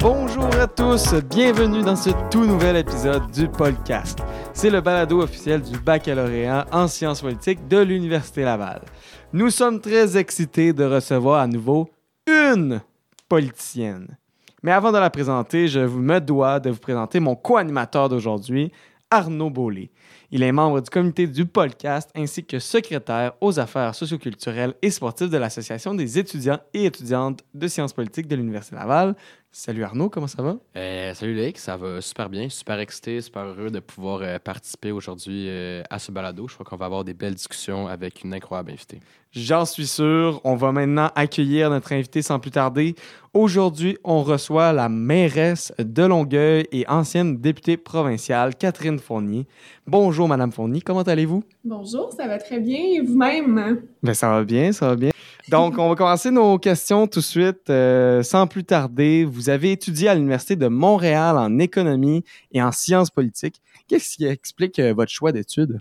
Bonjour à tous, bienvenue dans ce tout nouvel épisode du podcast. C'est le balado officiel du baccalauréat en sciences politiques de l'Université Laval. Nous sommes très excités de recevoir à nouveau une politicienne. Mais avant de la présenter, je me dois de vous présenter mon co-animateur d'aujourd'hui, Arnaud Beaulé. Il est membre du comité du podcast ainsi que secrétaire aux affaires socioculturelles et sportives de l'Association des étudiants et étudiantes de sciences politiques de l'Université Laval. Salut Arnaud, comment ça va? Euh, salut Léc, ça va super bien, super excité, super heureux de pouvoir euh, participer aujourd'hui euh, à ce balado. Je crois qu'on va avoir des belles discussions avec une incroyable invitée. J'en suis sûr. On va maintenant accueillir notre invité sans plus tarder. Aujourd'hui, on reçoit la mairesse de Longueuil et ancienne députée provinciale, Catherine Fournier. Bonjour, Madame Fournier, comment allez-vous? Bonjour, ça va très bien. Et vous-même? Ben, ça va bien, ça va bien. Donc, on va commencer nos questions tout de suite, euh, sans plus tarder. Vous avez étudié à l'Université de Montréal en économie et en sciences politiques. Qu'est-ce qui explique euh, votre choix d'études?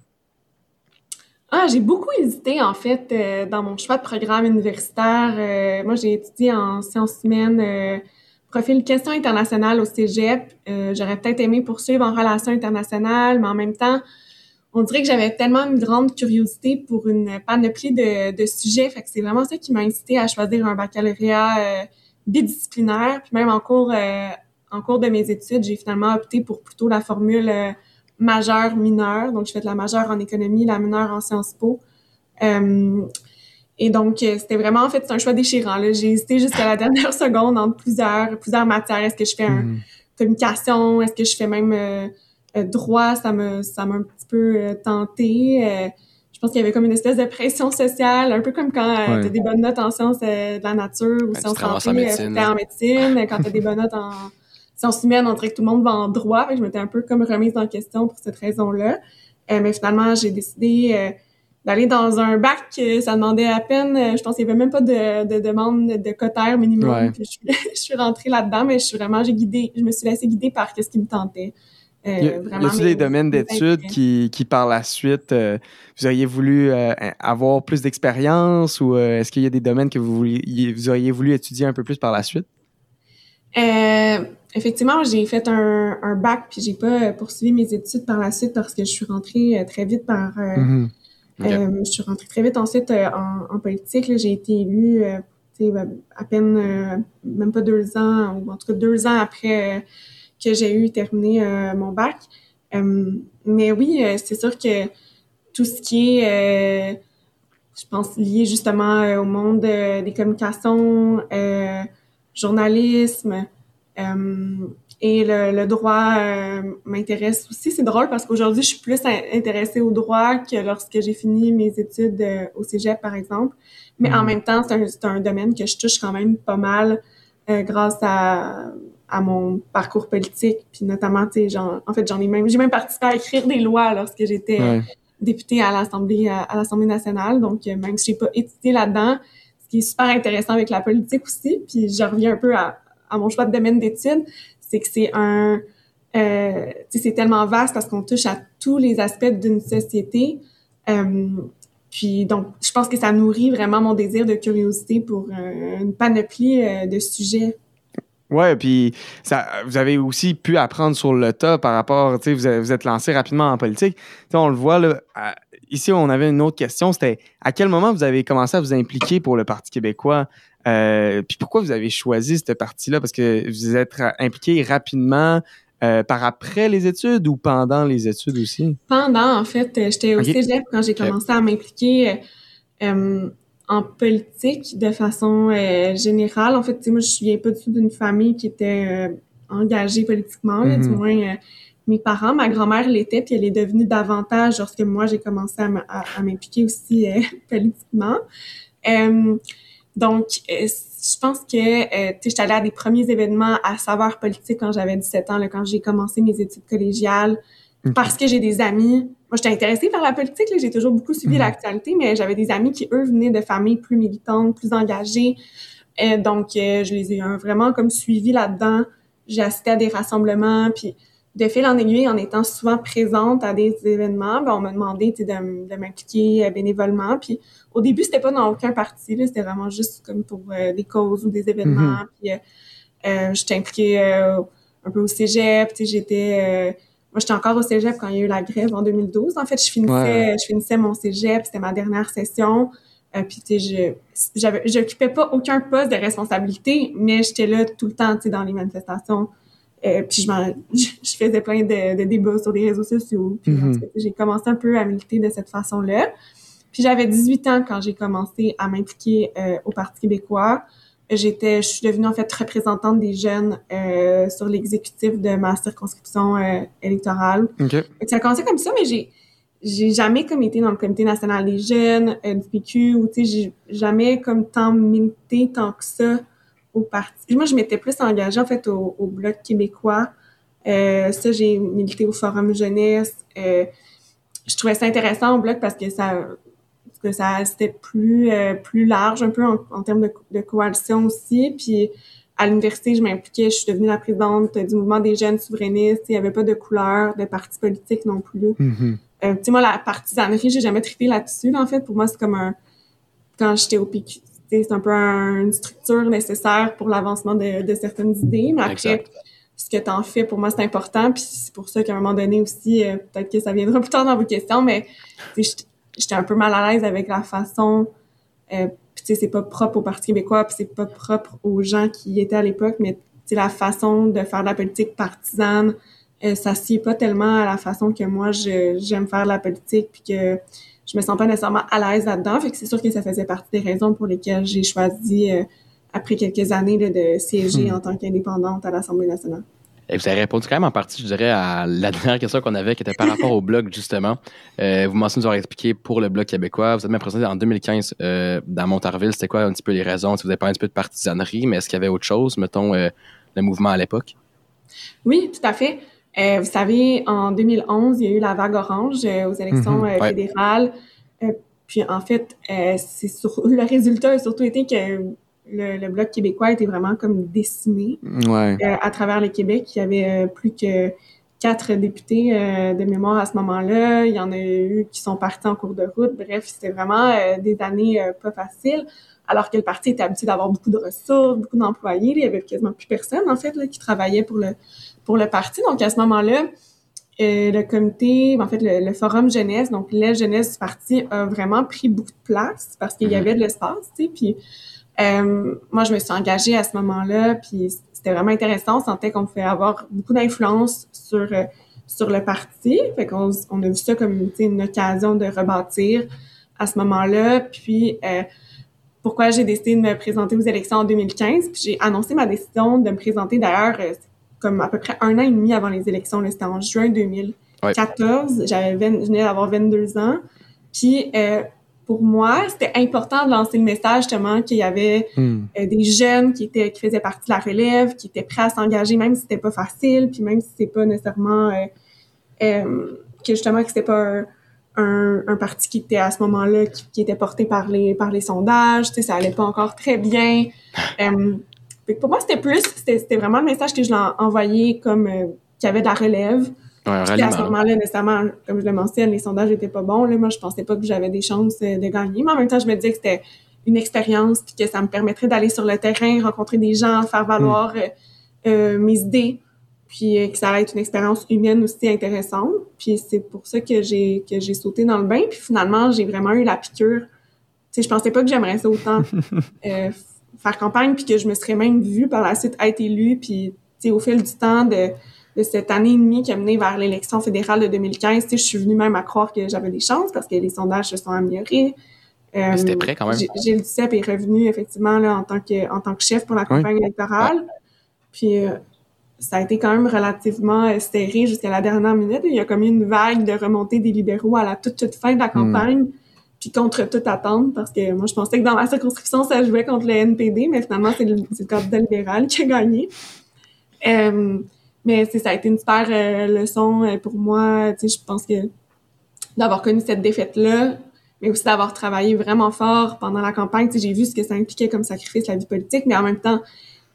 Ah, j'ai beaucoup hésité, en fait, euh, dans mon choix de programme universitaire. Moi, j'ai étudié en sciences humaines, profil questions internationales au cégep. J'aurais peut-être aimé poursuivre en relations internationales, mais en même temps, on dirait que j'avais tellement une grande curiosité pour une panoplie de, de sujets. Fait que c'est vraiment ça qui m'a incité à choisir un baccalauréat euh, bidisciplinaire. Puis même en cours, euh, en cours de mes études, j'ai finalement opté pour plutôt la formule euh, majeure mineure. Donc, je fais de la majeure en économie, la mineure en Sciences Po. Euh, et donc, euh, c'était vraiment, en fait, c'est un choix déchirant. là. J'ai hésité jusqu'à la dernière seconde entre plusieurs, plusieurs matières. Est-ce que je fais un Mhm. communication? Est-ce que je fais même euh, droit? Ça me, ça m'a un petit peu euh, tenté. Euh, je pense qu'il y avait comme une espèce de pression sociale, un peu comme quand euh, Ouais. t'as des bonnes notes en sciences euh, de la nature ou Ben, tu sciences santé, en euh, médecine, t'es en médecine. Quand t'as des bonnes notes en sciences humaines, on dirait que tout le monde va en droit. Je m'étais un peu comme remise en question pour cette raison-là. Euh, mais finalement, j'ai décidé euh, d'aller dans un bac. euh, ça demandait à peine, euh, je pense qu'il y avait même pas de, de demande de cotère minimum. Ouais. Puis je, suis- je suis rentrée là-dedans, mais je suis vraiment, j'ai guidé, je me suis laissée guider par ce qui me tentait. Euh, Y a- y vraiment, a-t-il des domaines d'études qui, qui, par la suite, euh, vous auriez voulu euh, avoir plus d'expérience ou euh, est-ce qu'il y a des domaines que vous, vouliez, vous auriez voulu étudier un peu plus par la suite? Effectivement, j'ai fait un, un bac, puis j'ai pas poursuivi mes études par la suite parce que je suis rentrée très vite par... Euh, je suis rentrée très vite ensuite en, en politique. J'ai été élue à peine, même pas deux ans, ou en tout cas deux ans après que j'ai eu terminé euh, mon bac. Euh, mais oui, euh, c'est sûr que tout ce qui est, je pense, lié justement au monde des communications, journalisme, et le, le droit m'intéresse aussi. C'est drôle parce qu'aujourd'hui, je suis plus in- intéressée au droit que lorsque j'ai fini mes études au cégep, par exemple. Mais en Mhm. même temps, c'est un, domaine que je touche quand même pas mal grâce à, à mon parcours politique. Puis notamment, tu sais, en fait, j'en ai même, j'ai même participé à écrire des lois lorsque j'étais Ouais. députée à l'Assemblée à, à l'Assemblée nationale. Donc, euh, même si j'ai pas étudié là-dedans, ce qui est super intéressant avec la politique aussi, puis je reviens un peu à, à mon choix de domaine d'études, c'est que c'est un... Euh, c'est tellement vaste parce qu'on touche à tous les aspects d'une société. Euh, puis donc, je pense que ça nourrit vraiment mon désir de curiosité pour euh, une panoplie euh, de sujets. Ouais, puis ça, vous avez aussi pu apprendre sur le tas par rapport, tu sais, vous, vous êtes lancé rapidement en politique. Tu sais, on le voit, là, à- ici, on avait une autre question, c'était à quel moment vous avez commencé à vous impliquer pour le Parti québécois? Euh, puis pourquoi vous avez choisi ce parti-là? Parce que vous êtes impliqué rapidement euh, par après les études ou pendant les études aussi? Pendant, en fait, euh, j'étais au Ok. cégep quand j'ai commencé à m'impliquer euh, euh, en politique de façon euh, générale. En fait, tu sais, moi, je viens pas du tout d'une famille qui était euh, engagée politiquement, là, du Mhm. moins euh, mes parents. Ma grand-mère l'était, puis elle est devenue davantage lorsque moi, j'ai commencé à, m'impliquer aussi politiquement. Donc, je pense que, tu sais, j'étais allée à des premiers événements à saveur politique quand j'avais 17 ans, là, quand j'ai commencé mes études collégiales. Parce que j'ai des amis. Moi, j'étais intéressée par la politique, j'ai toujours beaucoup suivi Mhm. l'actualité, mais j'avais des amis qui, eux, venaient de familles plus militantes, plus engagées. Euh, donc, euh, je les ai euh, vraiment comme suivis là-dedans. j'ai assisté à des rassemblements, puis de fil en aiguille, en étant souvent présente à des événements, ben, on m'a demandé de, de m'impliquer bénévolement. Puis au début, c'était pas dans aucun parti, c'était vraiment juste comme pour euh, des causes ou des événements. Mm-hmm. Puis euh, j'étais impliquée un peu au cégep, j'étais... moi, j'étais encore au cégep quand il y a eu la grève en 2012. En fait, je finissais, je finissais mon cégep, c'était ma dernière session. Euh, puis tu sais, j'avais, j'occupais pas aucun poste de responsabilité, mais j'étais là tout le temps, tu sais, dans les manifestations. Euh, puis je, je faisais plein de, de, débats sur les réseaux sociaux. Puis mm-hmm. j'ai commencé un peu à militer de cette façon-là. Puis j'avais 18 ans quand j'ai commencé à m'impliquer euh, au Parti québécois. J'étais, je suis devenue en fait représentante des jeunes euh, sur l'exécutif de ma circonscription euh, électorale. Okay. Ça a commencé comme ça, mais j'ai j'ai jamais comme été dans le comité national des jeunes euh, du PQ ou tu sais j'ai jamais comme tant milité tant que ça au parti. Moi je m'étais plus engagée en fait au, au bloc québécois. Ça j'ai milité au forum jeunesse. Je trouvais ça intéressant au bloc parce que ça que ça c'était plus euh, plus large un peu en, en termes de, de, coalition aussi puis à l'université, je m'impliquais, je suis devenue la présidente du mouvement des jeunes souverainistes. Il n'y avait pas de couleur, de parti politique non plus. Mm-hmm. Euh, tu sais, moi, la partisanerie, j'ai jamais trippé là-dessus, en fait. Pour moi, c'est comme un... Quand j'étais au PQ, c'est un peu une structure nécessaire pour l'avancement de, de, certaines idées. Mais après, ce que tu en fais, pour moi, c'est important. Puis c'est pour ça qu'à un moment donné aussi, euh, peut-être que ça viendra plus tard dans vos questions, mais j'étais un peu mal à l'aise avec la façon... Euh, puis tu sais, c'est pas propre au Parti québécois, puis c'est pas propre aux gens qui y étaient à l'époque, mais c'est la façon de faire de la politique partisane, euh, ça sied pas tellement à la façon que moi j'aime faire la politique puis que je me sens pas nécessairement à l'aise là-dedans. Fait que c'est sûr que ça faisait partie des raisons pour lesquelles j'ai choisi euh, après quelques années de siéger hmm. en tant qu'indépendante à l'Assemblée nationale. Et vous avez répondu quand même en partie, je dirais, à la dernière question qu'on avait, qui était par rapport au blog, justement. Euh, vous mentionnez nous avoir expliqué pour le blog québécois. Vous avez même présenté en 2015 euh, dans Montarville. C'était quoi un petit peu les raisons? Si vous avez parlé un petit peu de partisanerie, mais est-ce qu'il y avait autre chose, mettons, euh, le mouvement à l'époque? Oui, tout à fait. Euh, vous savez, en 2011, il y a eu la vague orange aux élections mhm, fédérales. puis en fait, c'est sur, le résultat a surtout été que le, bloc québécois était vraiment comme décimé à travers le Québec. Il y avait plus que quatre députés de mémoire à ce moment-là. Il y en a eu qui sont partis en cours de route. Bref, c'était vraiment des années pas faciles. Alors que le parti était habitué d'avoir beaucoup de ressources, beaucoup d'employés. Il y avait quasiment plus personne, en fait, là, qui travaillait pour le, pour le parti. Donc, à ce moment-là, euh, le comité, en fait, le, forum jeunesse, donc la jeunesse du parti a vraiment pris beaucoup de place parce qu'il y mhm. avait de l'espace, tu sais. Puis, euh, moi, je me suis engagée à ce moment-là, puis c'était vraiment intéressant. On sentait qu'on pouvait avoir beaucoup d'influence sur euh, sur le parti. Fait qu'on on a vu ça comme une occasion de rebâtir à ce moment-là. Puis, pourquoi j'ai décidé de me présenter aux élections en 2015. Puis j'ai annoncé ma décision de me présenter d'ailleurs comme à peu près un an et demi avant les élections. C'était en juin 2014. J'avais je venais d'avoir 22 ans. Puis euh, pour moi, c'était important de lancer le message justement qu'il y avait hmm. euh, des jeunes qui étaient qui faisaient partie de la relève, qui étaient prêts à s'engager même si c'était pas facile, puis même si c'est pas nécessairement euh, euh, que justement que c'était pas un, un, parti qui était à ce moment-là qui, qui, était porté par les par les sondages, tu sais ça allait pas encore très bien. Euh, pour moi, c'était plus, c'était vraiment le message que je l'ai envoyé comme qu'il y avait de la relève. Ouais, à ce moment-là, nécessairement, comme je le mentionne, les sondages n'étaient pas bons. Là. Moi, je pensais pas que j'avais des chances euh, de gagner. Mais en même temps, je me disais que c'était une expérience puis que ça me permettrait d'aller sur le terrain, rencontrer des gens, faire valoir hmm. euh, mes idées, puis que ça allait être une expérience humaine aussi intéressante. Puis c'est pour ça que j'ai que j'ai sauté dans le bain. Puis finalement, j'ai vraiment eu la piqûre. Tu sais, je pensais pas que j'aimerais ça autant. faire campagne, puis que je me serais même vue par la suite être élue, puis au fil du temps de, de cette année et demie qui a mené vers l'élection fédérale de 2015, je suis venue même à croire que j'avais des chances parce que les sondages se sont améliorés. Euh, C'était prêt quand même. Gilles Duceppe est revenu effectivement là, en tant que en tant que chef pour la campagne électorale. Puis euh, ça a été quand même relativement euh, serré jusqu'à la dernière minute. Il y a comme une vague de remontée des libéraux à la toute toute fin de la hmm. campagne puis contre toute attente, parce que moi, je pensais que dans ma circonscription, ça jouait contre le NPD, mais finalement, c'est le, le, candidat libéral qui a gagné. Mais ça a été une super euh, leçon euh, pour moi. Je pense que d'avoir connu cette défaite-là, mais aussi d'avoir travaillé vraiment fort pendant la campagne. J'ai vu ce que ça impliquait comme sacrifice, la vie politique, mais en même temps,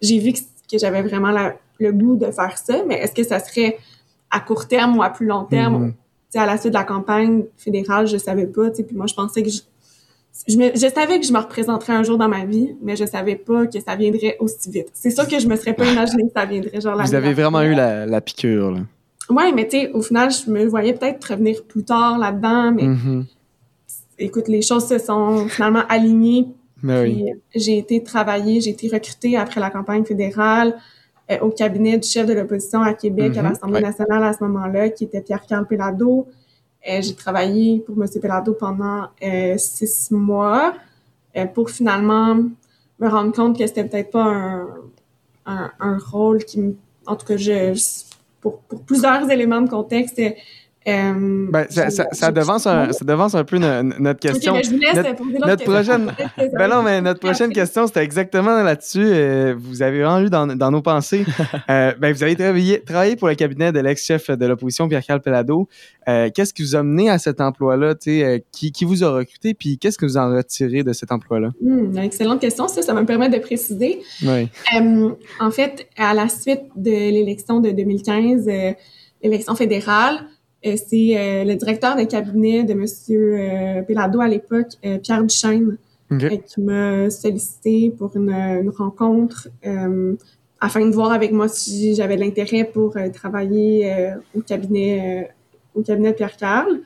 j'ai vu que, que j'avais vraiment la, le goût de faire ça, mais est-ce que ça serait à court terme ou à plus long terme? Mm-hmm. à la suite de la campagne fédérale, je savais pas, puis moi, je pensais que je, je, savais que je me représenterais un jour dans ma vie, mais je savais pas que ça viendrait aussi vite. C'est sûr que je me serais pas imaginé que ça viendrait genre Vous avez vraiment eu la, la piqûre, là. Ouais, mais tu sais, au final, je me voyais peut-être revenir plus tard là-dedans, mais mm-hmm. écoute, les choses se sont finalement alignées. oui. J'ai été travailler, j'ai été recrutée après la campagne fédérale euh, au cabinet du chef de l'opposition à Québec, à mm-hmm. l'Assemblée nationale à ce moment-là, qui était Pierre-Carl Pelado. Euh, j'ai travaillé pour M. Pelado pendant euh, six mois pour finalement me rendre compte que c'était peut-être pas un, un, un, rôle qui me... En tout cas, je pour, plusieurs éléments de contexte. Euh, ben, ça, ça, ça, devance un, ça devance un peu notre question. Okay, ben, je notre, notre prochaine, ben non, mais notre prochaine question, c'était exactement là-dessus. Euh, vous avez vraiment lu dans, dans nos pensées. euh, ben, vous avez travaillé, travaillé pour le cabinet de l'ex-chef de l'opposition, Pierre-Carl Pelado. Euh, qu'est-ce qui vous a mené à cet emploi-là? Euh, qui, qui vous a recruté? Puis qu'est-ce que vous en retirez de cet emploi-là? Hmm, excellente question. Ça, ça va me permettre de préciser. Oui. Euh, en fait, à la suite de l'élection de 2015, l'élection fédérale, c'est euh, le directeur de cabinet de M. Euh, Pelado à l'époque, Pierre Duchesne, qui m'a sollicité pour une, rencontre afin de voir avec moi si j'avais de l'intérêt pour travailler au cabinet au cabinet de Pierre Carl.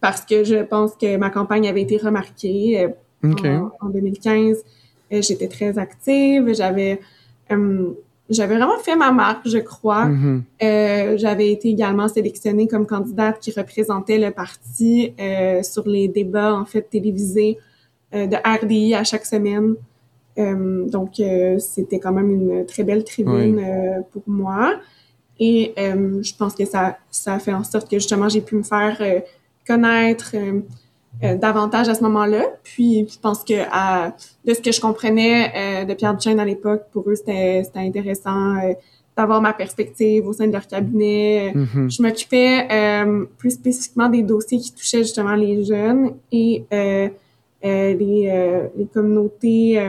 parce que je pense que ma campagne avait été remarquée en, en, 2015. J'étais très active, j'avais j'avais vraiment fait ma marque, je crois. Mm-hmm. euh, j'avais été également sélectionnée comme candidate qui représentait le parti euh, sur les débats en fait télévisés euh, de RDI à chaque semaine. Donc c'était quand même une très belle tribune pour moi. Et je pense que ça ça a fait en sorte que justement j'ai pu me faire connaître euh, davantage à ce moment-là. Puis je pense que à, de ce que je comprenais euh, de Pierre Duchesne à l'époque, pour eux, c'était intéressant euh, d'avoir ma perspective au sein de leur cabinet. Mm-hmm. Je m'occupais plus spécifiquement des dossiers qui touchaient justement les jeunes et les, les communautés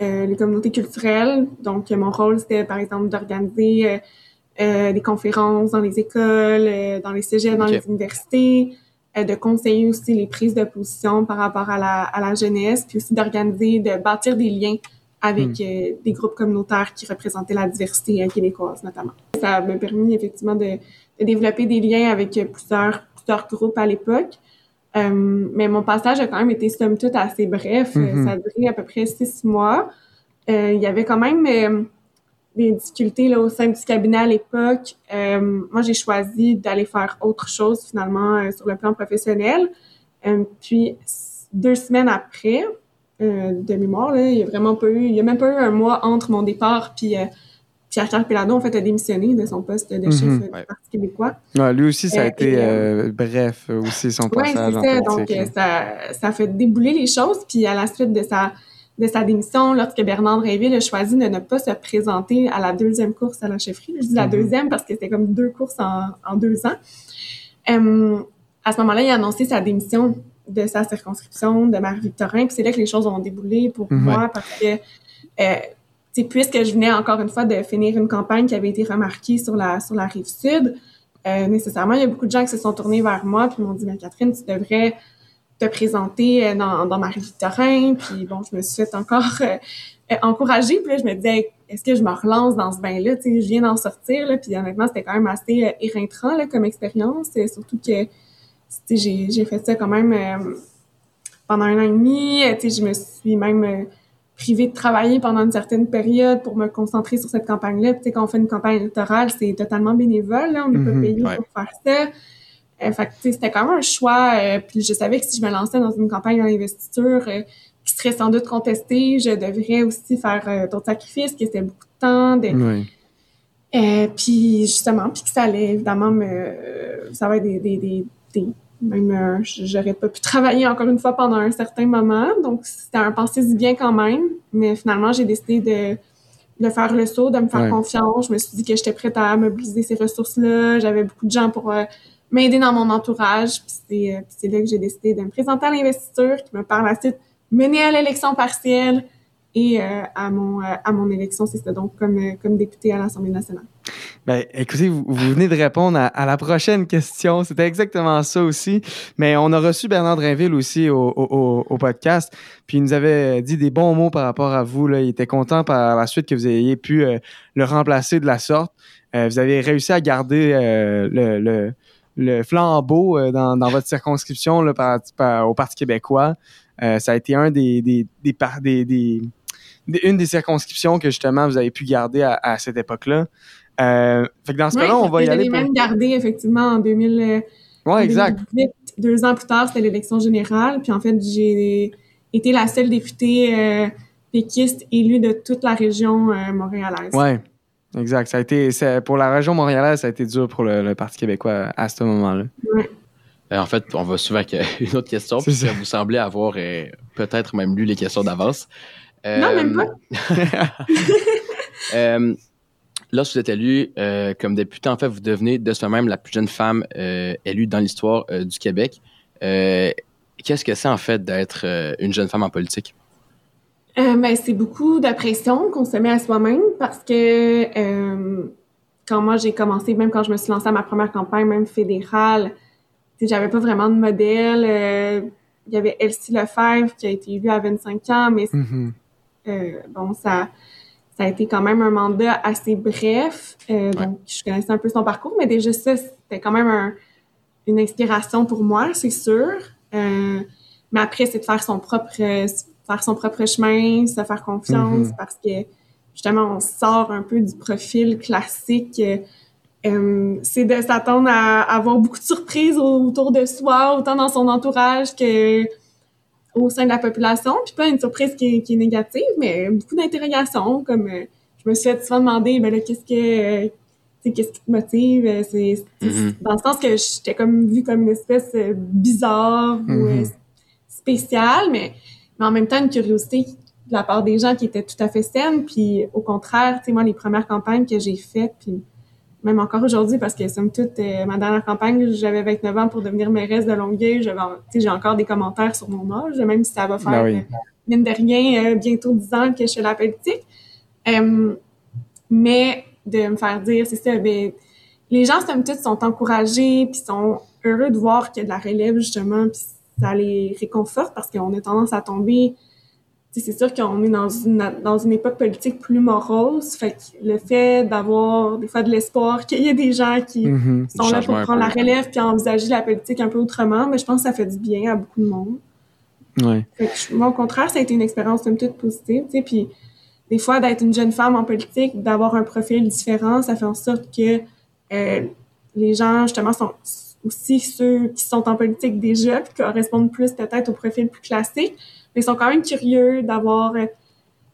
les communautés culturelles. Donc mon rôle, c'était par exemple d'organiser des conférences dans les écoles, dans les cégeps, dans les universités, euh, de conseiller aussi les prises de position par rapport à la, à la jeunesse, puis aussi d'organiser, de bâtir des liens avec hmm. euh, des groupes communautaires qui représentaient la diversité québécoise notamment. Ça m'a permis effectivement de, de, développer des liens avec plusieurs, plusieurs groupes à l'époque. Euh, mais mon passage a quand même été somme toute assez bref. Hmm. Ça a duré à peu près six mois. Euh, il y avait quand même des difficultés là, au sein du cabinet à l'époque. Euh, moi, j'ai choisi d'aller faire autre chose finalement euh, sur le plan professionnel. Euh, puis deux semaines après, de mémoire, là, il y a vraiment pas eu, il y a même pas eu un mois entre mon départ puis Pierre-Charles Pelado, en fait, a démissionné de son poste de chef mhm. du Parti québécois. lui aussi, ça a été bref, aussi, son passage ouais, en politique. Donc, ça, ça a fait débouler les choses. Puis, à la suite de sa de sa démission lorsque Bernard Dréville a choisi de ne pas se présenter à la deuxième course à la chefferie. Je dis la mhm. deuxième parce que c'était comme deux courses en, en deux ans. Euh, à ce moment-là, il a annoncé sa démission de sa circonscription de Marie-Victorin. Puis c'est là que les choses ont déboulé pour mhm. moi parce que, euh, puisque je venais encore une fois de finir une campagne qui avait été remarquée sur la, sur la rive sud, euh, nécessairement, il y a beaucoup de gens qui se sont tournés vers moi puis m'ont dit, mais Catherine, tu devrais te présenter euh, dans, dans Marie-Victorin. Puis bon, je me suis fait encore euh, euh, encourager. Puis là, je me disais, est-ce que je me relance dans ce bain-là? Tu sais, je viens d'en sortir. Là, puis honnêtement, c'était quand même assez euh, éreintrant là, comme expérience. surtout que j'ai, j'ai fait ça quand même pendant un an et demi. Tu sais, je me suis même privée de travailler pendant une certaine période pour me concentrer sur cette campagne-là. Puis, quand on fait une campagne électorale, c'est totalement bénévole. Là, on n'est pas mm-hmm. payé pour faire ça. Euh, c'était quand même un choix. Euh, puis je savais que si je me lançais dans une campagne d'investiture euh, qui serait sans doute contestée, je devrais aussi faire d'autres sacrifices, que c'était beaucoup de temps. De, oui. puis justement, puis que ça allait évidemment me... ça va être des... des, des, des même j'aurais pas pu travailler encore une fois pendant un certain moment. Donc c'était un pensée du bien quand même. Mais finalement, j'ai décidé de de faire le saut, de me faire confiance. Je me suis dit que j'étais prête à mobiliser ces ressources-là. J'avais beaucoup de gens pour m'aider dans mon entourage. Puis c'est, euh, là que j'ai décidé de me présenter à l'investiture, qui me par la suite mener à l'élection partielle. et euh, à mon euh, à mon élection, c'est ça, donc comme euh, comme député à l'Assemblée nationale. Ben, écoutez, vous, vous venez de répondre à, la prochaine question. C'était exactement ça aussi. Mais on a reçu Bernard Drinville aussi au, podcast. Puis il nous avait dit des bons mots par rapport à vous. Là. Il était content par la suite que vous ayez pu le remplacer de la sorte. vous avez réussi à garder le, le, flambeau dans, dans votre circonscription là, par, par, au Parti québécois. ça a été un des, des, des, des, des une des circonscriptions que justement vous avez pu garder à, à cette époque-là. Euh, fait que dans ce cas-là, on va y aller. Pour... même gardé effectivement en 2000. Euh, ouais, exact. deux ans plus tard, c'était l'élection générale. Puis en fait, j'ai été la seule députée euh, péquiste élue de toute la région euh, montréalaise. Ouais. Exact. Ça a été, pour la région montréalaise, ça a été dur pour le, Parti québécois à ce moment-là. Ouais. En fait, on va souvent avec une autre question, puis vous semblez avoir peut-être même lu les questions d'avance. Non, même pas. euh, lorsque vous êtes élu euh, comme député, en fait, vous devenez de ce même la plus jeune femme euh, élue dans l'histoire euh, du Québec. Qu'est-ce que c'est en fait d'être une jeune femme en politique? Ben, c'est beaucoup de pression qu'on se met à soi-même parce que quand moi j'ai commencé, même quand je me suis lancée à ma première campagne, même fédérale, j'avais pas vraiment de modèle. Il y avait Elsie Lefebvre qui a été élue à 25 ans, mais mm-hmm. Euh, bon, ça, ça a été quand même un mandat assez bref. Euh, donc, je connaissais un peu son parcours, mais déjà ça, c'était quand même une inspiration pour moi, c'est sûr. Euh, mais après, c'est de faire son propre, faire son propre chemin, se faire confiance, mm-hmm. parce que justement, on sort un peu du profil classique. Euh, c'est de s'attendre à, avoir beaucoup de surprises autour de soi, autant dans son entourage que au sein de la population. Puis pas une surprise qui est, qui est négative, mais beaucoup d'interrogations. Comme euh, je me suis fait souvent demander, ben là, qu'est-ce que euh, qu'est-ce qui te motive? Euh, mm-hmm. dans le sens que j'étais comme vue comme une espèce bizarre ou mm-hmm. spéciale, mais, mais en même temps une curiosité de la part des gens qui étaient tout à fait saine. Puis au contraire, tu sais, moi, les premières campagnes que j'ai faites, puis même encore aujourd'hui, parce que somme toute, euh, ma dernière campagne, j'avais 29 ans pour devenir mairesse de Longueuil. J'ai encore des commentaires sur mon âge, même si ça va faire, ben euh, mine de rien, euh, bientôt 10 ans que je suis la politique. mais de me faire dire, c'est ça, ben, les gens, somme toute, sont encouragés, puis sont heureux de voir qu'il y a de la relève, justement, puis ça les réconforte parce qu'on a tendance à tomber c'est sûr qu'on est dans une, dans une époque politique plus morose. Fait que le fait d'avoir des fois de l'espoir qu'il y ait des gens qui mm-hmm. sont là pour prendre la relève puis envisager la politique un peu autrement, mais je pense que ça fait du bien à beaucoup de monde. Ouais. Fait que, moi, au contraire, ça a été une expérience un toute positive, puis des fois, d'être une jeune femme en politique, d'avoir un profil différent, ça fait en sorte que euh, les gens, justement, sont aussi ceux qui sont en politique déjà, puis correspondent plus peut-être au profil plus classique, mais ils sont quand même curieux d'avoir... Euh,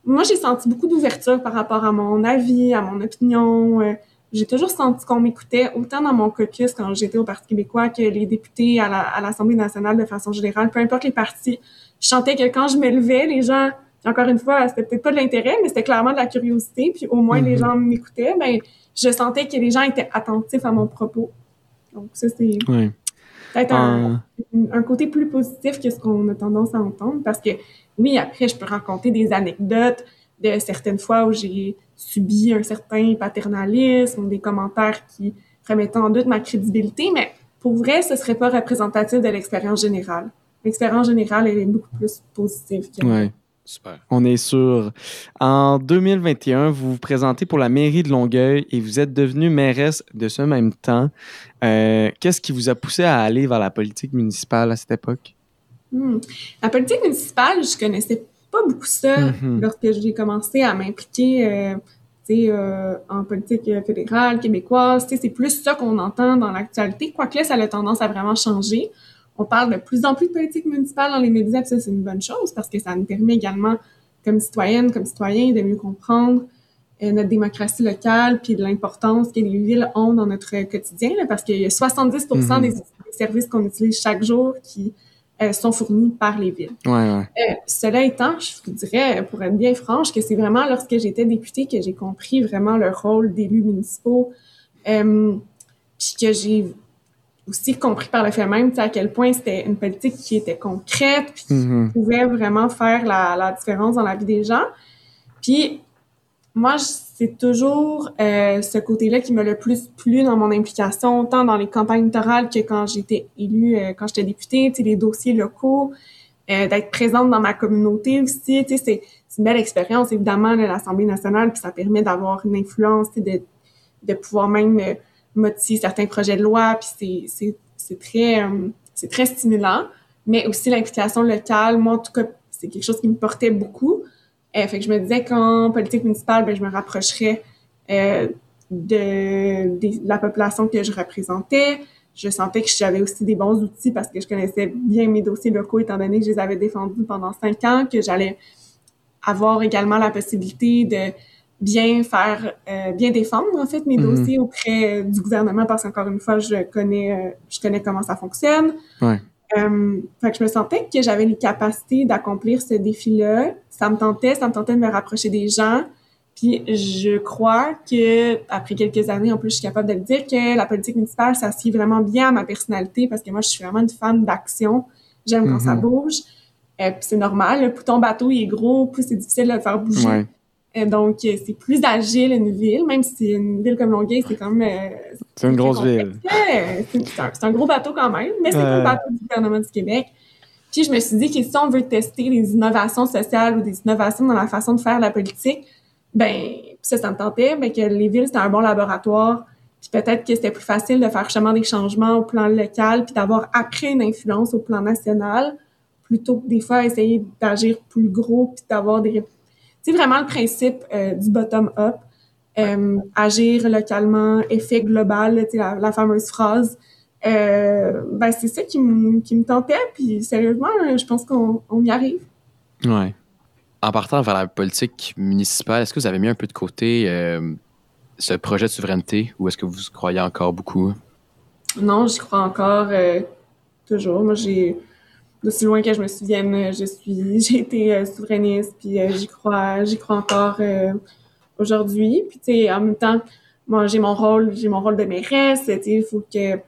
moi, j'ai senti beaucoup d'ouverture par rapport à mon avis, à mon opinion. Euh, j'ai toujours senti qu'on m'écoutait, autant dans mon caucus quand j'étais au Parti québécois que les députés à l'Assemblée nationale de façon générale, peu importe les partis. Je sentais que quand je me levais, les gens, encore une fois, c'était peut-être pas de l'intérêt, mais c'était clairement de la curiosité, puis au moins les mm-hmm. gens m'écoutaient, ben je sentais que les gens étaient attentifs à mon propos. Donc ça, c'est peut-être un, un, côté plus positif que ce qu'on a tendance à entendre parce que oui, après, je peux raconter des anecdotes de certaines fois où j'ai subi un certain paternalisme ou des commentaires qui remettaient en doute ma crédibilité, mais pour vrai, ce serait pas représentatif de l'expérience générale. L'expérience générale, elle est beaucoup plus positive. Que Super. On est sûr. En 2021, vous vous présentez pour la mairie de Longueuil et vous êtes devenue mairesse de ce même temps. Euh, qu'est-ce qui vous a poussé à aller vers la politique municipale à cette époque? Hmm. La politique municipale, je connaissais pas beaucoup ça mm-hmm. lorsque j'ai commencé à m'impliquer euh, euh, en politique fédérale, québécoise. C'est plus ça qu'on entend dans l'actualité, quoique là, ça a tendance à vraiment changer on parle de plus en plus de politique municipale dans les médias, ça, c'est une bonne chose parce que ça nous permet également, comme citoyennes, comme citoyens, de mieux comprendre euh, notre démocratie locale puis de l'importance que les villes ont dans notre quotidien, parce qu'il y a 70 mm-hmm. des, services qu'on utilise chaque jour qui euh, sont fournis par les villes. Ouais, ouais. Euh, cela étant, je vous dirais, pour être bien franche, que c'est vraiment lorsque j'étais députée que j'ai compris vraiment le rôle d'élus municipaux, puis que j'ai aussi compris par le fait même, à quel point c'était une politique qui était concrète, puis qui Mhm. pouvait vraiment faire la, la différence dans la vie des gens. Puis moi, c'est toujours euh, ce côté-là qui m'a le plus plu dans mon implication, tant dans les campagnes électorales que quand j'étais élue, euh, quand j'étais députée, les dossiers locaux, euh, d'être présente dans ma communauté aussi, c'est c'est une belle expérience, évidemment, là, l'Assemblée nationale, puis ça permet d'avoir une influence, de, de pouvoir même motiver certains projets de loi, puis c'est- très, euh, c'est très stimulant, mais aussi l'implication locale, moi, en tout cas, c'est quelque chose qui me portait beaucoup. Euh, fait que je me disais qu'en politique municipale, ben, je me rapprocherais euh, de la population que je représentais. Je sentais que j'avais aussi des bons outils parce que je connaissais bien mes dossiers locaux étant donné que je les avais défendus pendant cinq ans, que j'allais avoir également la possibilité de bien faire, euh, bien défendre en fait mes Mhm. dossiers auprès du gouvernement parce qu'encore une fois, je connais, euh, je connais comment ça fonctionne. Ouais. Euh, fait que je me sentais que j'avais les capacités d'accomplir ce défi-là. Ça me tentait, ça me tentait de me rapprocher des gens. Puis je crois que après quelques années, en plus, je suis capable de le dire que la politique municipale, ça s'y vraiment bien à ma personnalité parce que moi, je suis vraiment une fan d'action. J'aime quand ça Mhm. bouge. Euh, puis c'est normal. Plus ton bateau il est gros, plus c'est difficile de le faire bouger. Ouais. Euh, donc, euh, c'est plus agile une ville, même si une ville comme Longueuil, c'est quand même... euh, C'est une grosse ville. C'est un, un gros bateau quand même, mais c'est le bateau du gouvernement du Québec. Puis je me suis dit que si on veut tester les innovations sociales ou des innovations dans la façon de faire la politique, ben ça, ça me tentait, mais que les villes, c'était un bon laboratoire. Puis peut-être que c'était plus facile de faire justement des changements au plan local, puis d'avoir après une influence au plan national, plutôt que des fois essayer d'agir plus gros, puis d'avoir des... C'est vraiment le principe euh, du bottom-up. Euh, agir localement, effet global, la, la fameuse phrase. Euh, ben c'est ça qui me qui me tentait, puis sérieusement, je pense qu'on on y arrive. Ouais. En partant vers la politique municipale, est-ce que vous avez mis un peu de côté ce projet de souveraineté ou est-ce que vous croyez encore beaucoup? Non, j'y crois encore toujours. Moi, j'ai d'aussi loin que je me souvienne, euh, je suis j'ai été euh, souverainiste, puis euh, j'y crois, j'y crois encore euh, aujourd'hui. Puis tu sais, en même temps, moi j'ai mon rôle, j'ai mon rôle de mairesse. Tu sais, il faut que tu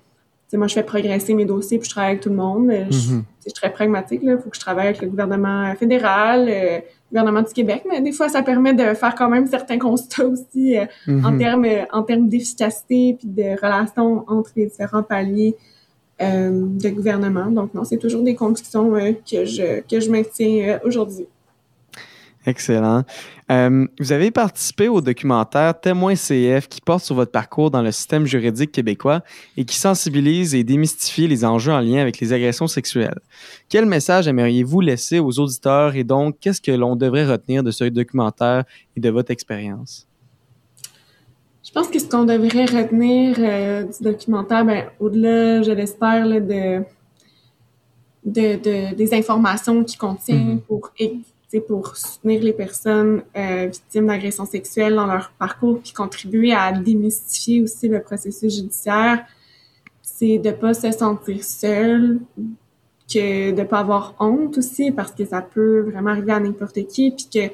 sais, moi je fais progresser mes dossiers, puis je travaille avec tout le monde. Je, Mhm. je suis très pragmatique là. Il faut que je travaille avec le gouvernement fédéral, le gouvernement du Québec, mais des fois ça permet de faire quand même certains constats aussi. euh, en Mhm. termes en termes d'efficacité puis de relation entre les différents paliers de gouvernement. Donc non, c'est toujours des convictions euh, que je que je maintiens euh, aujourd'hui. Excellent. Euh, vous avez participé au documentaire Témoin CF qui porte sur votre parcours dans le système juridique québécois et qui sensibilise et démystifie les enjeux en lien avec les agressions sexuelles. Quel message aimeriez-vous laisser aux auditeurs et donc qu'est-ce que l'on devrait retenir de ce documentaire et de votre expérience? Je pense que ce qu'on devrait retenir euh, du documentaire, ben, au-delà, je l'espère, là, de, de, de- des informations qu'il contient Mhm. pour, pour soutenir les personnes euh, victimes d'agressions sexuelles dans leur parcours, puis contribuer à démystifier aussi le processus judiciaire, c'est de pas se sentir seul, que de pas avoir honte aussi, parce que ça peut vraiment arriver à n'importe qui, puis que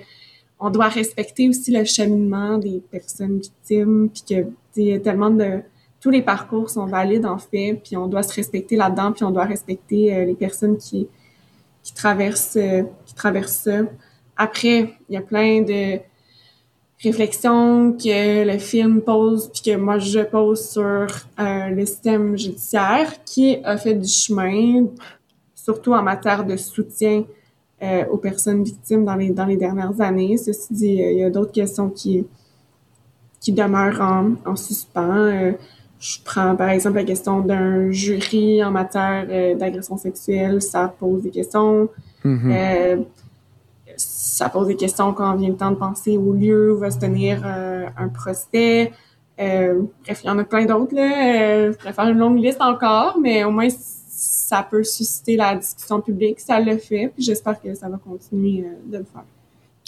on doit respecter aussi le cheminement des personnes victimes, puis que il y a tellement de tous les parcours sont valides en fait, puis on doit se respecter là-dedans, puis on doit respecter euh, les personnes qui qui traversent euh, qui traversent ça. Après, il y a plein de réflexions que le film pose, puis que moi je pose sur euh, le système judiciaire, qui a fait du chemin, surtout en matière de soutien euh, aux personnes victimes dans les, dans les dernières années. Ceci dit, euh, il y a d'autres questions qui, qui demeurent en, en suspens. Euh, je prends par exemple la question d'un jury en matière d'agression sexuelle. Ça pose des questions. Mhm. Euh, ça pose des questions quand vient le temps de penser au lieu où va se tenir euh, un procès. Euh, bref, il y en a plein d'autres. Là. Euh, je pourrais faire une longue liste encore, mais au moins ça peut susciter la discussion publique. Ça le fait, puis j'espère que ça va continuer euh, de le faire.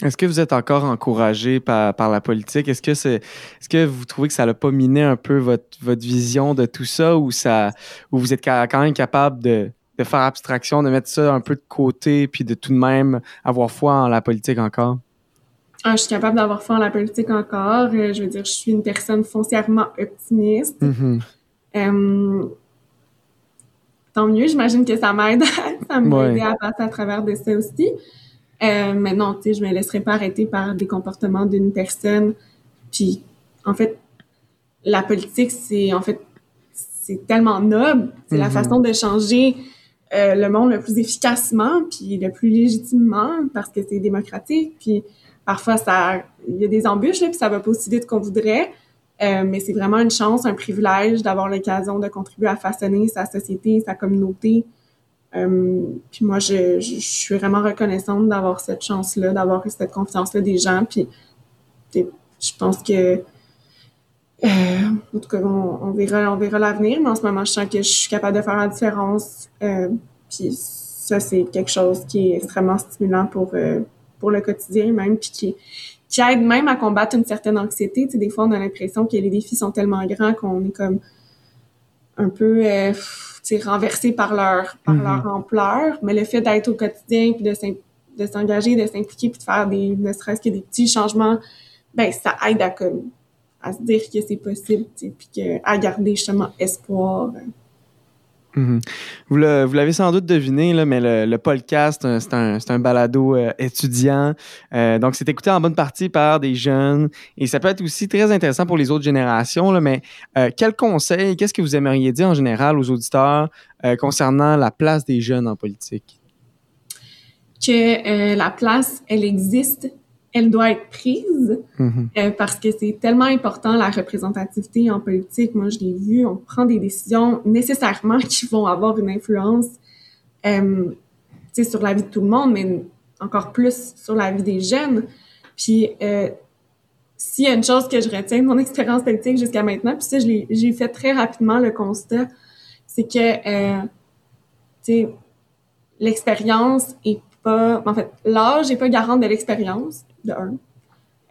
Est-ce que vous êtes encore encouragé par, par la politique? Est-ce que, c'est, est-ce que vous trouvez que ça n'a pas miné un peu votre, votre vision de tout ça ou, ça, ou vous êtes quand même capable de, de faire abstraction, de mettre ça un peu de côté puis de tout de même avoir foi en la politique encore? Ah, je suis capable d'avoir foi en la politique encore. Euh, je veux dire, je suis une personne foncièrement optimiste. Mhm. Euh, tant mieux. J'imagine que ça m'aide, ça m'aide à passer à travers de ça aussi. Euh, mais non, tu sais, je me laisserai pas arrêter par des comportements d'une personne. Puis, en fait, la politique, c'est en fait, c'est tellement noble. C'est la mm-hmm. façon de changer euh, le monde le plus efficacement, puis le plus légitimement, parce que c'est démocratique. Puis parfois, ça, il y a des embûches, là, puis ça va pas aussi vite qu'on voudrait. Euh, mais c'est vraiment une chance, un privilège d'avoir l'occasion de contribuer à façonner sa société, sa communauté. Euh, puis moi, je, suis vraiment reconnaissante d'avoir cette chance-là, d'avoir cette confiance-là des gens. Puis je pense que, euh, en tout cas, on, verra, on verra l'avenir. Mais en ce moment, je sens que je suis capable de faire la différence. Puis ça, c'est quelque chose qui est extrêmement stimulant pour pour le quotidien même, puis qui qui aide même à combattre une certaine anxiété. Tu sais, des fois, on a l'impression que les défis sont tellement grands qu'on est comme un peu euh, tu sais, renversé par leur par mm-hmm. leur ampleur. Mais le fait d'être au quotidien, puis de s'engager, de s'impliquer, puis de faire des, ne serait-ce que des petits changements, ben ça aide à comme à se dire que c'est possible, tu sais, puis que, à garder justement espoir. Mhm. Vous l'avez sans doute deviné, mais le, podcast, c'est un, balado euh, étudiant. Euh, donc, c'est écouté en bonne partie par des jeunes et ça peut être aussi très intéressant pour les autres générations. Mais euh, quel conseil, qu'est-ce que vous aimeriez dire en général aux auditeurs concernant la place des jeunes en politique? Que la place, elle existe elle doit être prise mm-hmm. euh, parce que c'est tellement important la représentativité en politique. Moi, je l'ai vu, on prend des décisions nécessairement qui vont avoir une influence euh, sur la vie de tout le monde, mais encore plus sur la vie des jeunes. Puis, euh, s'il y a une chose que je retiens de mon expérience politique jusqu'à maintenant, puis ça, j'ai fait très rapidement le constat, c'est que, euh, tu l'expérience est pas, en fait, l'âge n'est pas garant de l'expérience, de un.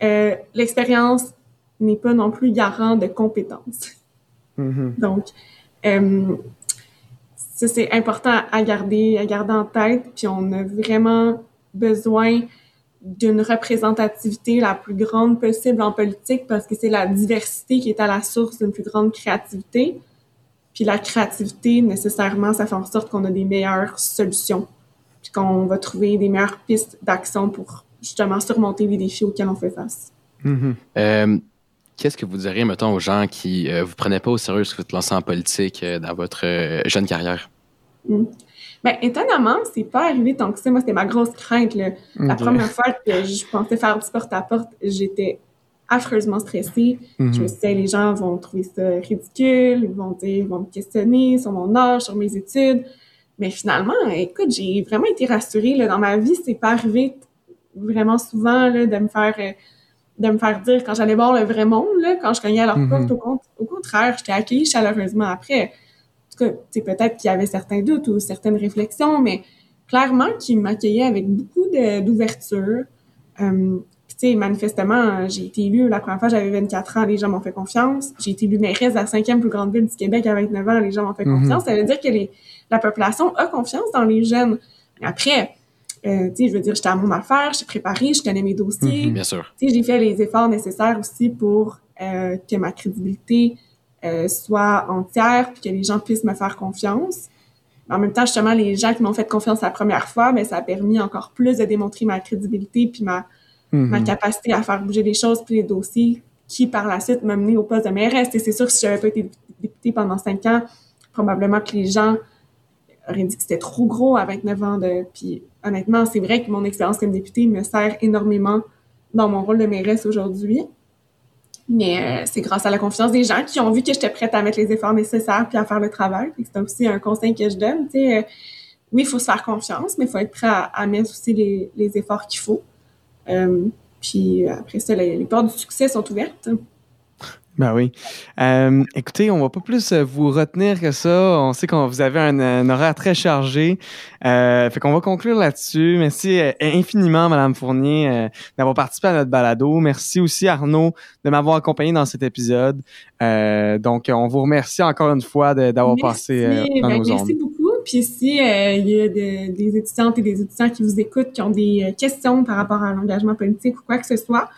Euh, l'expérience n'est pas non plus garant de compétences. Mm-hmm. Donc, euh, ça, c'est important à garder, à garder en tête. Puis on a vraiment besoin d'une représentativité la plus grande possible en politique parce que c'est la diversité qui est à la source d'une plus grande créativité. Puis la créativité, nécessairement, ça fait en sorte qu'on a des meilleures solutions, puis qu'on va trouver des meilleures pistes d'action pour justement surmonter les défis auxquels on fait face. Mm-hmm. Euh, qu'est-ce que vous diriez, mettons, aux gens qui ne euh, vous prenaient pas au sérieux ce que vous êtes lancé en politique euh, dans votre jeune carrière? Mm. Ben, étonnamment, c'est pas arrivé tant que ça. Moi, c'était ma grosse crainte. La première fois que je pensais faire du porte-à-porte, j'étais affreusement stressée. Mm-hmm. Je me suis dit, les gens vont trouver ça ridicule, ils vont, dire, ils vont me questionner sur mon âge, sur mes études. Mais finalement, écoute, j'ai vraiment été rassurée. Là, dans ma vie, c'est pas arrivé vraiment souvent là, de me faire euh, de me faire dire quand j'allais voir le vrai monde, là, quand je cognais à leur mhm. porte, au, au, contraire, j'étais accueillie chaleureusement après. En tout cas, peut-être qu'il y avait certains doutes ou certaines réflexions, mais clairement qu'ils m'accueillaient avec beaucoup d'ouverture. Euh, tu sais, manifestement, j'ai été élue, la première fois, j'avais 24 ans, les gens m'ont fait confiance. J'ai été élue mairesse de la cinquième plus grande ville du Québec à 29 ans, les gens m'ont fait mhm. confiance. Ça veut dire que les, la population a confiance dans les jeunes. Après, euh, je veux dire, j'étais à mon affaire, j'ai préparé, je connais mes dossiers. Mhm, bien sûr. J'ai fait les efforts nécessaires aussi pour euh, que ma crédibilité euh, soit entière, puis que les gens puissent me faire confiance. en même temps, justement, les gens qui m'ont fait confiance la première fois, mais ben, ça a permis encore plus de démontrer ma crédibilité puis ma, ma mhm. capacité à faire bouger les choses puis les dossiers qui, par la suite, m'ont mené au poste de mairesse. Et c'est sûr que si j'avais pas été députée pendant cinq ans, probablement que les gens auraient dit que c'était trop gros à 29 ans de... Puis honnêtement, c'est vrai que mon expérience comme députée me sert énormément dans mon rôle de mairesse aujourd'hui. Mais euh, c'est grâce à la confiance des gens qui ont vu que j'étais prête à mettre les efforts nécessaires puis à faire le travail. C'est aussi un conseil que je donne. Euh, oui, il faut se faire confiance, mais il faut être prêt à, mettre aussi les, les efforts qu'il faut. Euh, puis après ça, les portes du succès sont ouvertes. Ben oui. Euh, écoutez, on va pas plus euh, vous retenir que ça. On sait qu'on vous avez un, horaire très chargé. Euh, fait qu'on va conclure là-dessus. Merci infiniment, Madame Fournier, d'avoir participé à notre balado. Merci aussi, Arnaud, de m'avoir accompagné dans cet épisode. donc, on vous remercie encore une fois d'avoir passé dans ben, nos ondes. Merci beaucoup. Puis si il y a des étudiantes et des étudiants qui vous écoutent, qui ont des questions par rapport à l'engagement politique ou quoi que ce soit,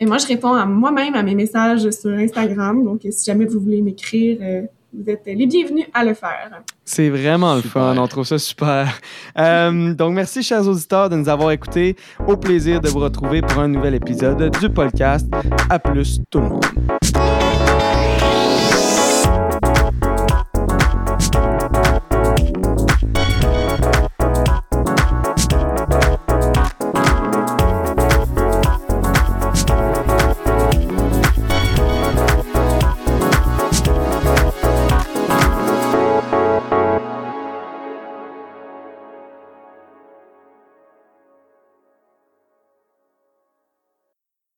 et moi, je réponds à moi-même à mes messages sur Instagram. Donc, si jamais vous voulez m'écrire, euh, vous êtes les bienvenus à le faire. C'est vraiment le Super. fun, on trouve ça super. Euh, donc, merci, chers auditeurs, de nous avoir écoutés. Au plaisir de vous retrouver pour un nouvel épisode du podcast. À plus, tout le monde.